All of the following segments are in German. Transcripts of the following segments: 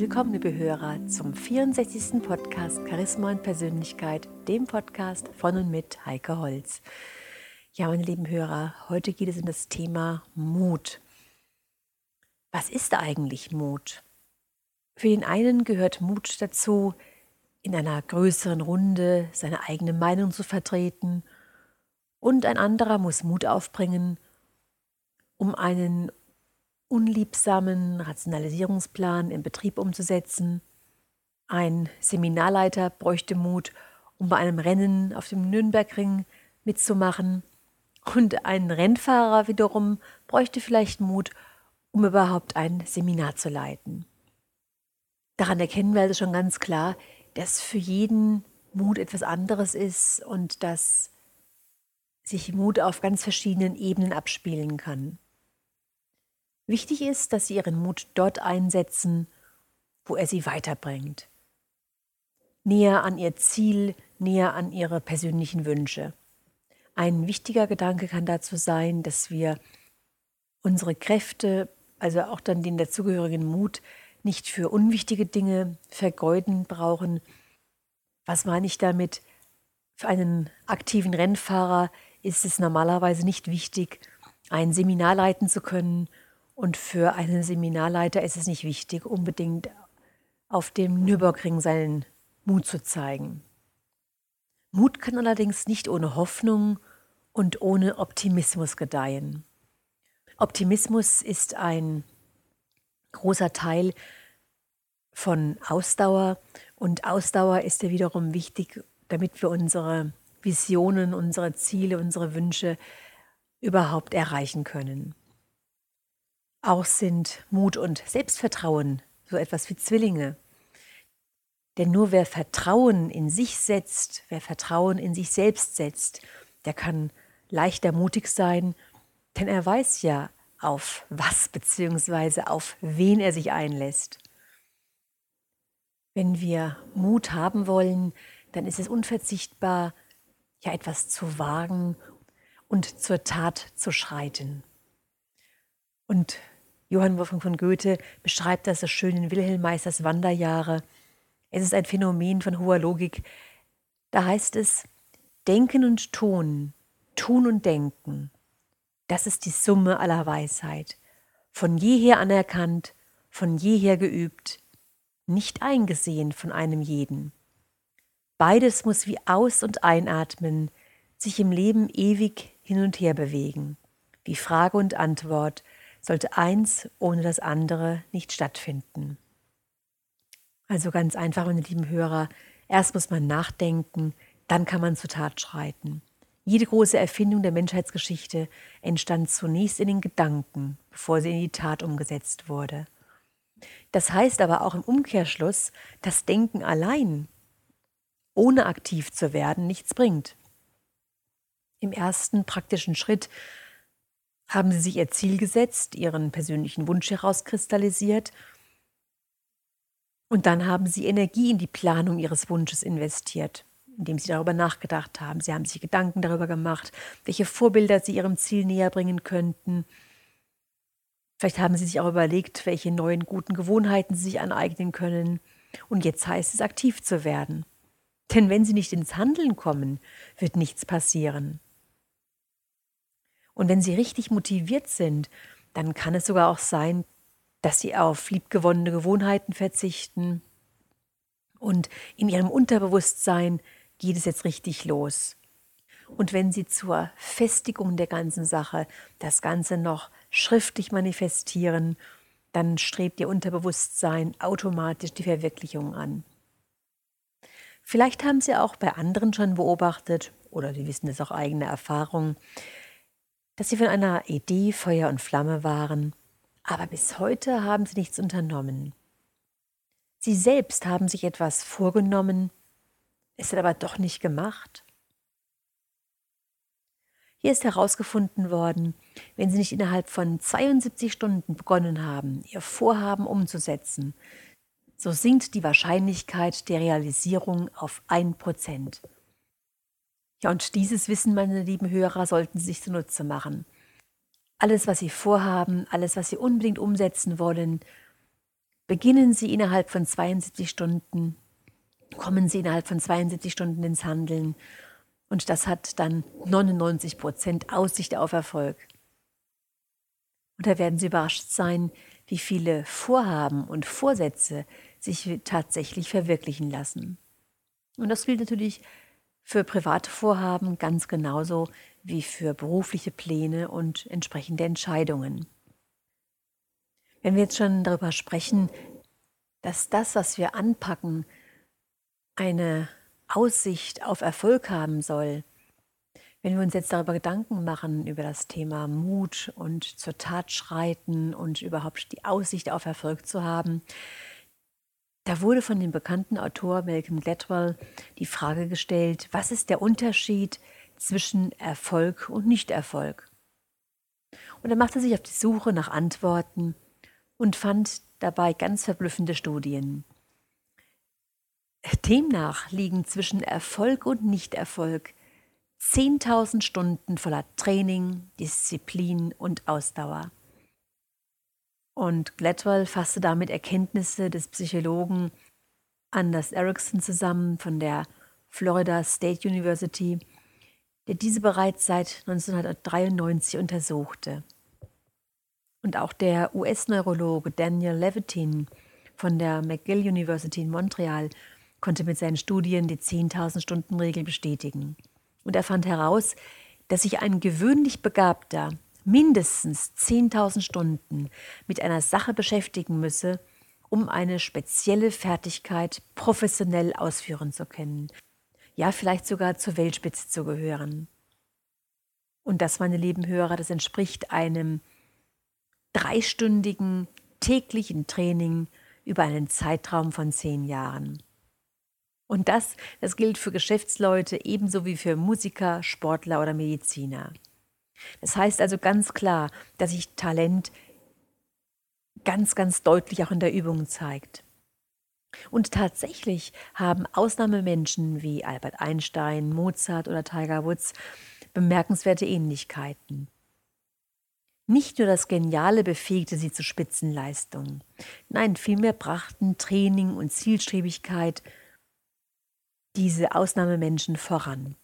Willkommen, liebe Hörer, zum 64. Podcast Charisma und Persönlichkeit, dem Podcast von und mit Heike Holz. Ja, meine lieben Hörer, heute geht es um das Thema Mut. Was ist eigentlich Mut? Für den einen gehört Mut dazu, in einer größeren Runde seine eigene Meinung zu vertreten, und ein anderer muss Mut aufbringen, um einen unliebsamen Rationalisierungsplan im Betrieb umzusetzen. Ein Seminarleiter bräuchte Mut, um bei einem Rennen auf dem Nürnbergring mitzumachen. Und ein Rennfahrer wiederum bräuchte vielleicht Mut, um überhaupt ein Seminar zu leiten. Daran erkennen wir also schon ganz klar, dass für jeden Mut etwas anderes ist und dass sich Mut auf ganz verschiedenen Ebenen abspielen kann. Wichtig ist, dass Sie Ihren Mut dort einsetzen, wo er Sie weiterbringt. Näher an Ihr Ziel, näher an Ihre persönlichen Wünsche. Ein wichtiger Gedanke kann dazu sein, dass wir unsere Kräfte, also auch dann den dazugehörigen Mut, nicht für unwichtige Dinge vergeuden brauchen. Was meine ich damit? Für einen aktiven Rennfahrer ist es normalerweise nicht wichtig, ein Seminar leiten zu können und für einen Seminarleiter ist es nicht wichtig, unbedingt auf dem Nürburgring seinen Mut zu zeigen. Mut kann allerdings nicht ohne Hoffnung und ohne Optimismus gedeihen. Optimismus ist ein großer Teil von Ausdauer und Ausdauer ist ja wiederum wichtig, damit wir unsere Visionen, unsere Ziele, unsere Wünsche überhaupt erreichen können. Auch sind Mut und Selbstvertrauen so etwas wie Zwillinge. Denn nur wer Vertrauen in sich setzt, wer Vertrauen in sich selbst setzt, der kann leichter mutig sein, denn er weiß ja, auf was bzw. auf wen er sich einlässt. Wenn wir Mut haben wollen, dann ist es unverzichtbar, ja etwas zu wagen und zur Tat zu schreiten. Und Johann Wolfgang von Goethe beschreibt das so schön in Wilhelm Meisters Wanderjahre. Es ist ein Phänomen von hoher Logik. Da heißt es, Denken und Tun, Tun und Denken, das ist die Summe aller Weisheit, von jeher anerkannt, von jeher geübt, nicht eingesehen von einem jeden. Beides muss wie Aus- und Einatmen sich im Leben ewig hin und her bewegen, wie Frage und Antwort, sollte eins ohne das andere nicht stattfinden. Also ganz einfach, meine lieben Hörer, erst muss man nachdenken, dann kann man zur Tat schreiten. Jede große Erfindung der Menschheitsgeschichte entstand zunächst in den Gedanken, bevor sie in die Tat umgesetzt wurde. Das heißt aber auch im Umkehrschluss, dass Denken allein, ohne aktiv zu werden, nichts bringt. Im ersten praktischen Schritt haben Sie sich Ihr Ziel gesetzt, Ihren persönlichen Wunsch herauskristallisiert und dann haben Sie Energie in die Planung Ihres Wunsches investiert, indem Sie darüber nachgedacht haben. Sie haben sich Gedanken darüber gemacht, welche Vorbilder Sie Ihrem Ziel näher bringen könnten. Vielleicht haben Sie sich auch überlegt, welche neuen guten Gewohnheiten Sie sich aneignen können. Und jetzt heißt es, aktiv zu werden. Denn wenn Sie nicht ins Handeln kommen, wird nichts passieren. Und wenn sie richtig motiviert sind, dann kann es sogar auch sein, dass sie auf liebgewonnene Gewohnheiten verzichten. Und in ihrem Unterbewusstsein geht es jetzt richtig los. Und wenn sie zur Festigung der ganzen Sache das Ganze noch schriftlich manifestieren, dann strebt ihr Unterbewusstsein automatisch die Verwirklichung an. Vielleicht haben Sie auch bei anderen schon beobachtet, oder Sie wissen es auch eigene Erfahrung, dass sie von einer Idee Feuer und Flamme waren, aber bis heute haben sie nichts unternommen. Sie selbst haben sich etwas vorgenommen, es hat aber doch nicht gemacht. Hier ist herausgefunden worden, wenn Sie nicht innerhalb von 72 Stunden begonnen haben, Ihr Vorhaben umzusetzen, so sinkt die Wahrscheinlichkeit der Realisierung auf ein Prozent. Ja, und dieses Wissen, meine lieben Hörer, sollten Sie sich zunutze machen. Alles, was Sie vorhaben, alles, was Sie unbedingt umsetzen wollen, beginnen Sie innerhalb von 72 Stunden, kommen Sie innerhalb von 72 Stunden ins Handeln und das hat dann 99 Prozent Aussicht auf Erfolg. Und da werden Sie überrascht sein, wie viele Vorhaben und Vorsätze sich tatsächlich verwirklichen lassen. Und das gilt natürlich für private Vorhaben ganz genauso wie für berufliche Pläne und entsprechende Entscheidungen. Wenn wir jetzt schon darüber sprechen, dass das, was wir anpacken, eine Aussicht auf Erfolg haben soll, wenn wir uns jetzt darüber Gedanken machen, über das Thema Mut und zur Tat schreiten und überhaupt die Aussicht auf Erfolg zu haben, da wurde von dem bekannten Autor Malcolm Gladwell die Frage gestellt, was ist der Unterschied zwischen Erfolg und Nichterfolg? Und er machte sich auf die Suche nach Antworten und fand dabei ganz verblüffende Studien. Demnach liegen zwischen Erfolg und Nichterfolg 10.000 Stunden voller Training, Disziplin und Ausdauer. Und Gladwell fasste damit Erkenntnisse des Psychologen Anders Erickson zusammen von der Florida State University, der diese bereits seit 1993 untersuchte. Und auch der US-Neurologe Daniel Levitin von der McGill University in Montreal konnte mit seinen Studien die 10.000 Stunden Regel bestätigen. Und er fand heraus, dass sich ein gewöhnlich Begabter mindestens 10.000 Stunden mit einer Sache beschäftigen müsse, um eine spezielle Fertigkeit professionell ausführen zu können. Ja, vielleicht sogar zur Weltspitze zu gehören. Und das, meine lieben Hörer, das entspricht einem dreistündigen täglichen Training über einen Zeitraum von zehn Jahren. Und das, das gilt für Geschäftsleute ebenso wie für Musiker, Sportler oder Mediziner. Das heißt also ganz klar, dass sich Talent ganz, ganz deutlich auch in der Übung zeigt. Und tatsächlich haben Ausnahmemenschen wie Albert Einstein, Mozart oder Tiger Woods bemerkenswerte Ähnlichkeiten. Nicht nur das Geniale befähigte sie zu Spitzenleistungen, nein, vielmehr brachten Training und Zielstrebigkeit diese Ausnahmemenschen voran.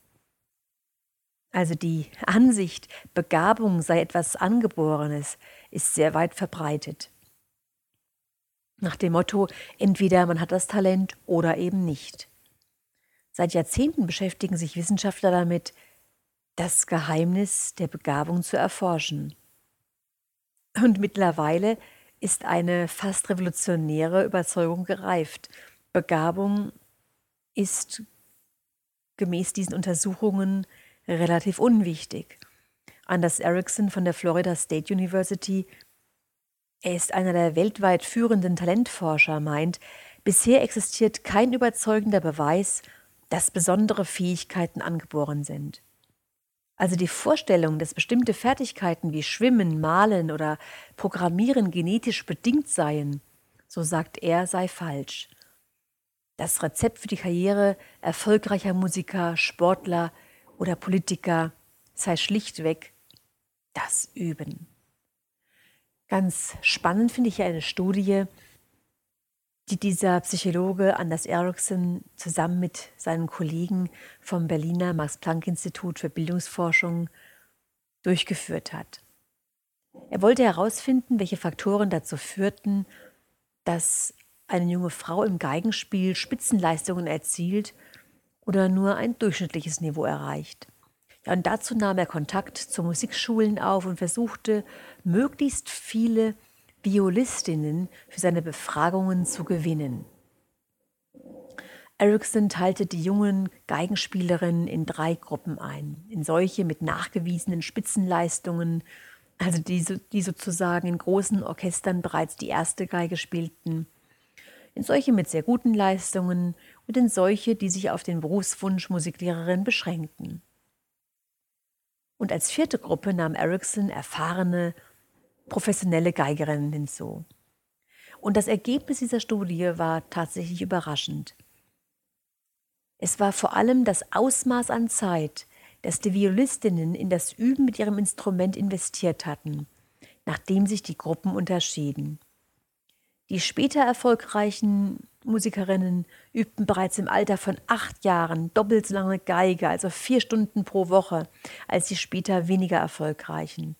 Also die Ansicht, Begabung sei etwas Angeborenes, ist sehr weit verbreitet. Nach dem Motto, entweder man hat das Talent oder eben nicht. Seit Jahrzehnten beschäftigen sich Wissenschaftler damit, das Geheimnis der Begabung zu erforschen. Und mittlerweile ist eine fast revolutionäre Überzeugung gereift. Begabung ist gemäß diesen Untersuchungen relativ unwichtig. Anders Erickson von der Florida State University, er ist einer der weltweit führenden Talentforscher, meint, bisher existiert kein überzeugender Beweis, dass besondere Fähigkeiten angeboren sind. Also die Vorstellung, dass bestimmte Fertigkeiten wie Schwimmen, Malen oder Programmieren genetisch bedingt seien, so sagt er, sei falsch. Das Rezept für die Karriere erfolgreicher Musiker, Sportler oder Politiker sei schlichtweg das Üben. Ganz spannend finde ich eine Studie, die dieser Psychologe Anders Ericsson zusammen mit seinen Kollegen vom Berliner Max-Planck-Institut für Bildungsforschung durchgeführt hat. Er wollte herausfinden, welche Faktoren dazu führten, dass eine junge Frau im Geigenspiel Spitzenleistungen erzielt oder nur ein durchschnittliches Niveau erreicht. Ja, und dazu nahm er Kontakt zu Musikschulen auf und versuchte, möglichst viele Violistinnen für seine Befragungen zu gewinnen. Erickson teilte die jungen Geigenspielerinnen in drei Gruppen ein. In solche mit nachgewiesenen Spitzenleistungen, also die, die sozusagen in großen Orchestern bereits die erste Geige spielten, in solche mit sehr guten Leistungen und in solche, die sich auf den Berufswunsch Musiklehrerin beschränkten. Und als vierte Gruppe nahm Erickson erfahrene, professionelle Geigerinnen hinzu. Und das Ergebnis dieser Studie war tatsächlich überraschend. Es war vor allem das Ausmaß an Zeit, das die Violistinnen in das Üben mit ihrem Instrument investiert hatten, nachdem sich die Gruppen unterschieden. Die später erfolgreichen Musikerinnen übten bereits im Alter von acht Jahren doppelt so lange Geige, also vier Stunden pro Woche, als die später weniger erfolgreichen.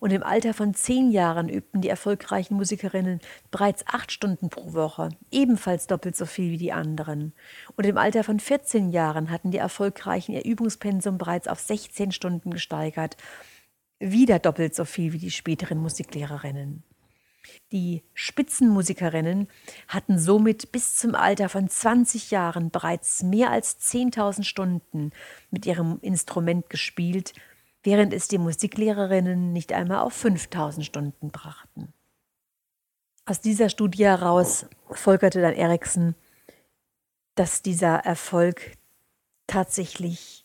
Und im Alter von zehn Jahren übten die erfolgreichen Musikerinnen bereits acht Stunden pro Woche, ebenfalls doppelt so viel wie die anderen. Und im Alter von 14 Jahren hatten die Erfolgreichen ihr Übungspensum bereits auf 16 Stunden gesteigert, wieder doppelt so viel wie die späteren Musiklehrerinnen. Die Spitzenmusikerinnen hatten somit bis zum Alter von 20 Jahren bereits mehr als 10.000 Stunden mit ihrem Instrument gespielt, während es die Musiklehrerinnen nicht einmal auf 5.000 Stunden brachten. Aus dieser Studie heraus folgerte dann Erikson, dass dieser Erfolg tatsächlich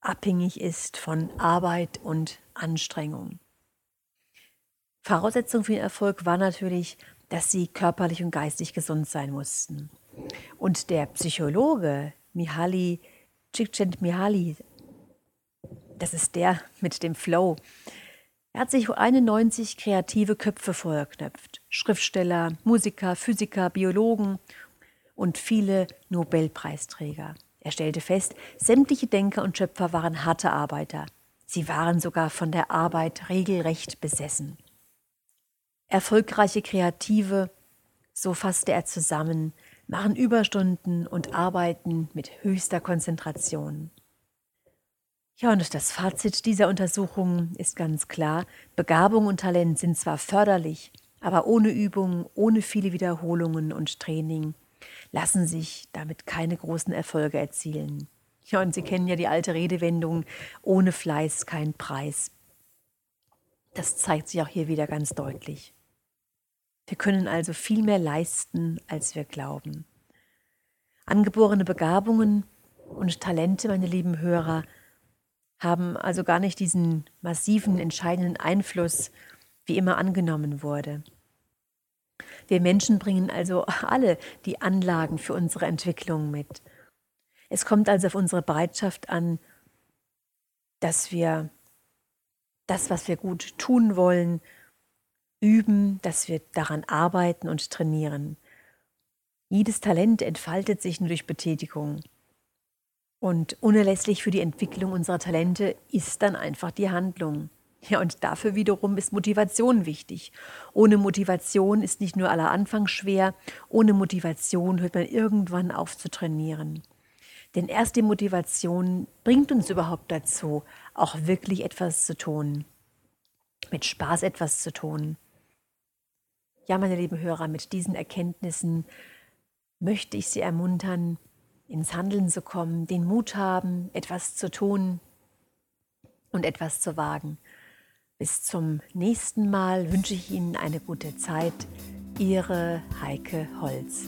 abhängig ist von Arbeit und Anstrengung. Voraussetzung für den Erfolg war natürlich, dass sie körperlich und geistig gesund sein mussten. Und der Psychologe Mihaly Csikszentmihalyi, das ist der mit dem Flow, er hat sich 91 kreative Köpfe vorgeknöpft. Schriftsteller, Musiker, Physiker, Biologen und viele Nobelpreisträger. Er stellte fest, sämtliche Denker und Schöpfer waren harte Arbeiter. Sie waren sogar von der Arbeit regelrecht besessen. Erfolgreiche Kreative, so fasste er zusammen, machen Überstunden und arbeiten mit höchster Konzentration. Ja, und das Fazit dieser Untersuchung ist ganz klar. Begabung und Talent sind zwar förderlich, aber ohne Übung, ohne viele Wiederholungen und Training lassen sich damit keine großen Erfolge erzielen. Ja, und Sie kennen ja die alte Redewendung, ohne Fleiß kein Preis. Das zeigt sich auch hier wieder ganz deutlich. Wir können also viel mehr leisten, als wir glauben. Angeborene Begabungen und Talente, meine lieben Hörer, haben also gar nicht diesen massiven, entscheidenden Einfluss, wie immer angenommen wurde. Wir Menschen bringen also alle die Anlagen für unsere Entwicklung mit. Es kommt also auf unsere Bereitschaft an, dass wir das, was wir gut tun wollen, üben, dass wir daran arbeiten und trainieren. Jedes Talent entfaltet sich nur durch Betätigung. Und unerlässlich für die Entwicklung unserer Talente ist dann einfach die Handlung. Ja, und dafür wiederum ist Motivation wichtig. Ohne Motivation ist nicht nur aller Anfang schwer, ohne Motivation hört man irgendwann auf zu trainieren. Denn erst die Motivation bringt uns überhaupt dazu, auch wirklich etwas zu tun, mit Spaß etwas zu tun. Ja, meine lieben Hörer, mit diesen Erkenntnissen möchte ich Sie ermuntern, ins Handeln zu kommen, den Mut haben, etwas zu tun und etwas zu wagen. Bis zum nächsten Mal wünsche ich Ihnen eine gute Zeit. Ihre Heike Holz.